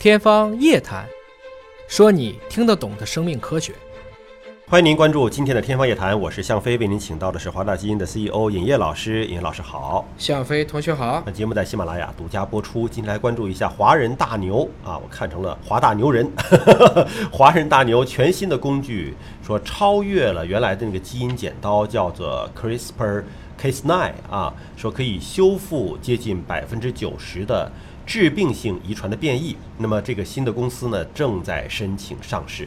天方夜谭，说你听得懂的生命科学。欢迎您关注今天的《天方夜谭》，我是向飞，为您请到的是华大基因的 CEO 尹烨老师。尹烨老师好，向飞同学好。本节目在喜马拉雅独家播出。今天来关注一下华人大牛啊，我看成了华大牛人，华人大牛全新的工具，说超越了原来的那个基因剪刀，叫做 CRISPR-Cas9 啊，说可以修复接近百分之九十的致病性遗传的变异。那么这个新的公司呢，正在申请上市。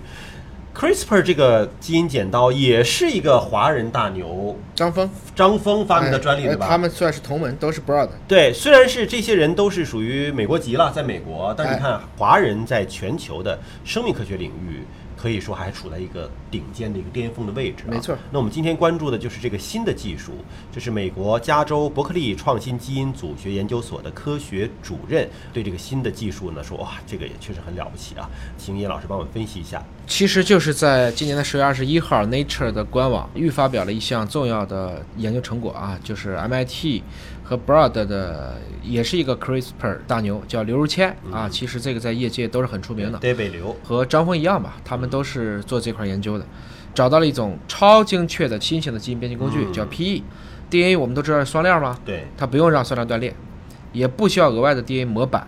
CRISPR 这个基因剪刀也是一个华人大牛张峰张峰发明的专利，哎对吧？他们算是同门，都是 Broad。对，虽然是这些人都是属于美国籍了，在美国，但是你哎看华人在全球的生命科学领域，可以说还处在一个顶尖的一个巅峰的位置、啊。没错那我们今天关注的就是这个新的技术，这是美国加州伯克利创新基因组学研究所的科学主任对这个新的技术呢说，哇，这个也确实很了不起啊，请叶老师帮我们分析一下。其实就是在今年的十月二十一号，Nature 的官网预发表了一项重要的研究成果啊，就是 MIT 和 Broad 的，也是一个 CRISPR 大牛，叫刘如谦啊。其实这个在业界都是很出名的，David 刘，和张峰一样吧，他们都是做这块研究的，找到了一种超精确的新型的基因编辑工具，嗯叫 PE。DNA 我们都知道是双链吗？对，它不用让双链断裂，也不需要额外的 DNA 模板，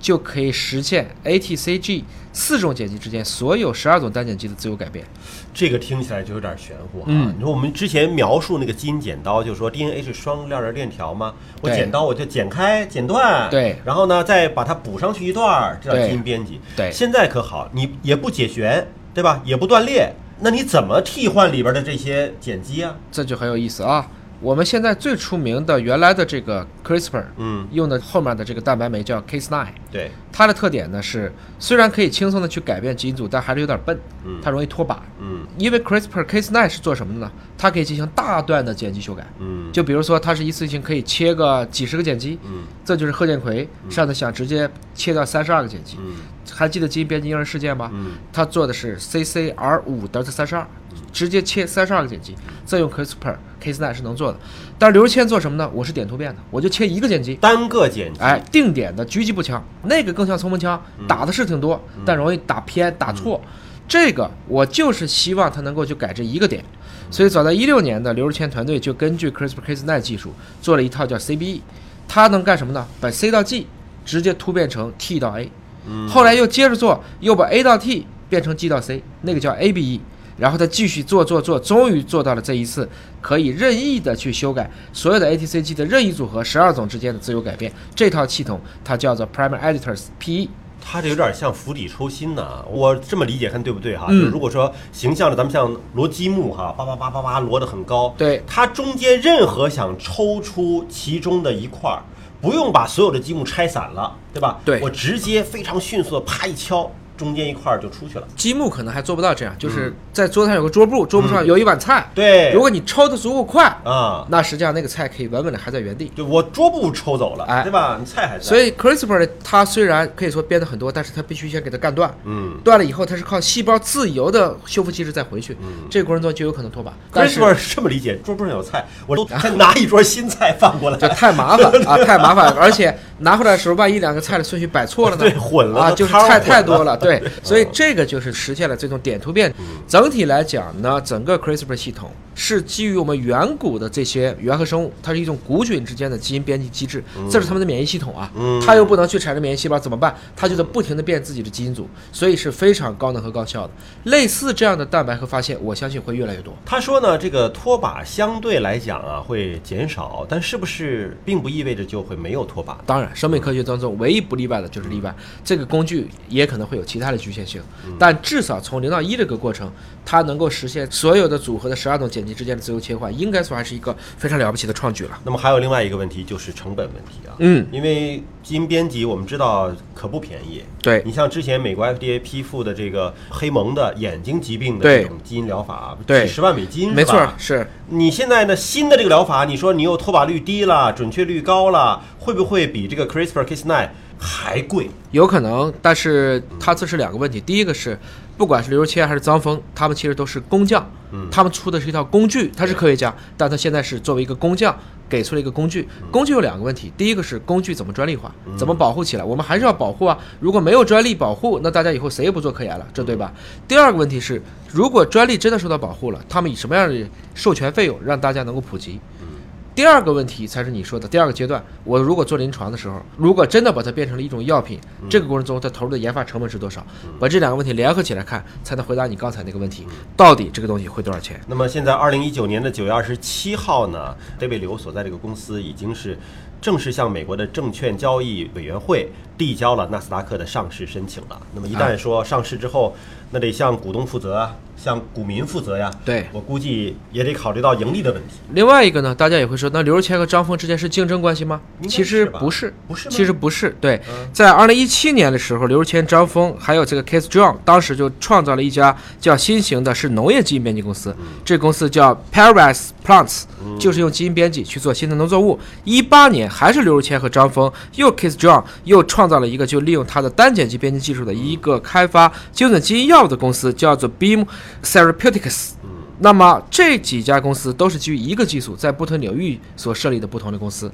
就可以实现 ATCG 四种碱基之间所有十二种单碱基的自由改变。这个听起来就有点玄乎啊。嗯你说我们之前描述那个基因剪刀，就是说 DNA 是双链的链条吗？我剪刀我就剪开、剪断，对然后呢再把它补上去一段儿，这叫基因编辑。对现在可好，你也不解旋，对吧？也不断裂，那你怎么替换里边的这些碱基啊？这就很有意思啊。我们现在最出名的原来的这个 CRISPR 嗯，用的后面的这个蛋白酶叫 Cas9，对，它的特点呢是虽然可以轻松的去改变基因组，但还是有点笨，嗯。它容易脱靶。嗯。因为 CRISPR Cas9 是做什么的呢？它可以进行大段的碱基修改。嗯，就比如说，它是一次性可以切个几十个碱基，嗯。这就是贺建奎上次想直接切掉三十二个碱基。嗯。还记得基因编辑婴儿事件吗？嗯。他做的是 CCR 五德尔塔三十二，直接切三十二个碱基，再用 CRISPR Cas9 是能做的。但是刘志谦做什么呢？我是点突变的，我就切一个碱基，单个碱基，哎，定点的狙击步枪，那个更像冲锋枪，打的是挺多，但容易打偏打错。这个我就是希望它能够去改这一个点，所以早在一六年的刘志谦团队就根据 CRISPR-Cas9 技术做了一套叫 CBE，它能干什么呢？把 C 到 G 直接突变成 T 到 A，后来又接着做，又把 A 到 T 变成 G 到 C，那个叫 ABE。然后他继续做做做，终于做到了这一次可以任意的去修改所有的 ATCG 的任意组合十二种之间的自由改变。这套系统它叫做 Primer Editors PE。它这有点像釜底抽薪呐、我这么理解，看对不对哈？嗯就如果说形象的，咱们像摞积木哈，叭叭叭叭叭摞得很高，对它中间任何想抽出其中的一块儿，不用把所有的积木拆散了，对吧？对我直接非常迅速的啪一敲，中间一块儿就出去了。积木可能还做不到这样，就是在桌子上有个桌布，桌布上有一碗菜。对，如果你抽的足够快，啊，那实际上那个菜可以稳稳的还在原地。对我桌布抽走了，哎对吧？你菜还在，所以 CRISPR 它虽然可以说编的很多，但是它必须先给它干断。嗯。断了以后，它是靠细胞自由的修复机制再回去，嗯这个过程中就有可能脱靶。但是 CRISPR 是这么理解，桌布上有菜，我都先拿一桌新菜放过来，就太麻烦 啊，太麻烦，而且拿回来的时候，万一两个菜的顺序摆错了呢？对混了啊，就是菜太多了，对，所以这个就是实现了这种点突变。嗯整体来讲呢，整个 CRISPR 系统是基于我们远古的这些原核生物，它是一种古菌之间的基因编辑机制，这是他们的免疫系统啊，嗯它又不能去产生免疫细胞怎么办？它就在不停的变自己的基因组，所以是非常高能和高效的。类似这样的蛋白和发现，我相信会越来越多。他说呢，这个脱靶相对来讲啊会减少，但是不是并不意味着就会没有脱靶？当然，生命科学当中唯一不例外的就是例外。这个工具也可能会有其他的局限性，但至少从零到一这个过程，它能够实现所有的组合的十二种剪辑之间的自由切换，应该说还是一个非常了不起的创举了。那么还有另外一个问题就是成本问题啊，嗯，因为基因编辑我们知道可不便宜。对。你像之前美国 FDA 批复的这个黑蒙的眼睛疾病的这种基因疗法，对。几十万美金，没错是。你现在呢新的这个疗法，你说你又脱靶率低了，准确率高了，会不会比这个 CRISPR-Cas9 还贵？有可能，但是它这是两个问题，第一个是不管是刘若谦还是张峰，他们其实都是工匠，嗯他们出的是一套工具，他是科学家，但他现在是作为一个工匠。给出了一个工具，嗯工具有两个问题，第一个是工具怎么专利化，怎么保护起来，我们还是要保护啊。如果没有专利保护，那大家以后谁也不做科研了，这对吧？第二个问题是，如果专利真的受到保护了，他们以什么样的授权费用让大家能够普及？第二个问题才是你说的第二个阶段。我如果做临床的时候，如果真的把它变成了一种药品，这个过程中它投入的研发成本是多少？把这两个问题联合起来看，才能回答你刚才那个问题：到底这个东西会多少钱？那么现在二零一九年的九月二十七号呢，David 刘所在这个公司已经是正式向美国的证券交易委员会递交了纳斯达克的上市申请了。那么一旦说上市之后，那得向股东负责啊，向股民负责呀。对我估计也得考虑到盈利的问题。另外一个呢，大家也会说，那刘若谦和张峰之间是竞争关系吗？其实不是，不是其实不是。对嗯，在二零一七年的时候，刘若谦、张峰还有这个 Case John，当时就创造了一家叫新型的是农业基因编辑公司，嗯这公司叫 Paradise Plants，就是用基因编辑去做新的农作物。一八年还是刘若谦和张峰又 Case John 又创创造了一个就利用它的单碱基编辑技术的一个开发精准基因药物的公司，叫做 Beam Therapeutics。那么这几家公司都是基于一个技术，在不同领域所设立的不同的公司。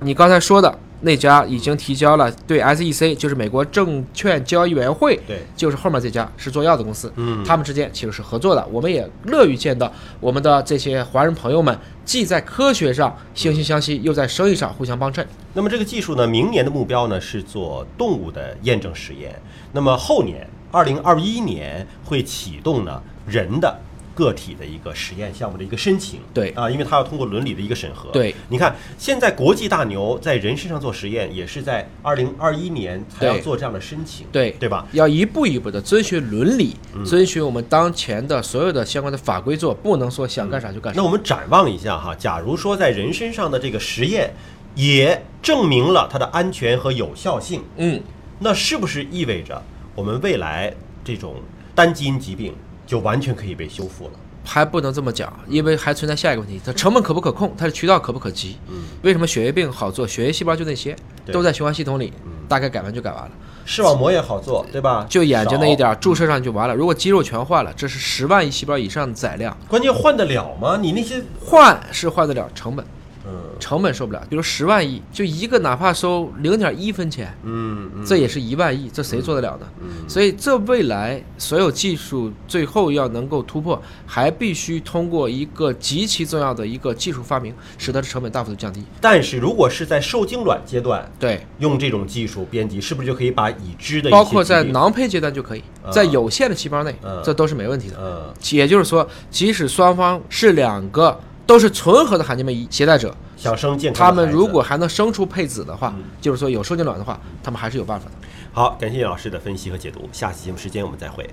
你刚才说的那家已经提交了对 SEC，就是美国证券交易委员会，对，就是后面这家是做药的公司，嗯他们之间其实是合作的。我们也乐于见到我们的这些华人朋友们，既在科学上惺惺相惜，又在生意上互相帮衬。那么这个技术呢，明年的目标呢是做动物的验证实验。那么后年，二零二一年会启动呢人的个体的一个实验项目的一个申请。对啊，因为它要通过伦理的一个审核。对，你看现在国际大牛在人身上做实验，也是在二零二一年才要做这样的申请。对对吧？要一步一步的遵循伦理，遵循我们当前的所有的相关的法规做，不能说想干啥就干啥。那我们展望一下哈，假如说在人身上的这个实验也证明了它的安全和有效性，嗯，那是不是意味着我们未来这种单基因疾病就完全可以被修复了？还不能这么讲，因为还存在下一个问题：它成本可不可控？它的渠道可不可及？嗯，为什么血液病好做？血液细胞就那些，都在循环系统里，大概改完就改完了。视网膜也好做，对吧？就眼睛那一点，儿注射上就完了。如果肌肉全换了，这是十万亿细胞以上的载量，关键换得了吗？你那些，换是换得了，成本嗯成本受不了。比如十万亿，就一个哪怕收零点一分钱，嗯嗯，这也是一万亿，这谁做得了呢？嗯所以这未来所有技术最后要能够突破，还必须通过一个极其重要的一个技术发明，使得这成本大幅度降低。但是如果是在受精卵阶段对，用这种技术编辑，是不是就可以把已知的包括在囊胚阶段就可以，啊在有限的细胞内嗯，这都是没问题的。嗯也就是说，即使双方是两个都是纯合的罕见病携带者，想生健康他们如果还能生出配子的话嗯，就是说有受精卵的话，他们还是有办法的。好，感谢老师的分析和解读，下期节目时间我们再会。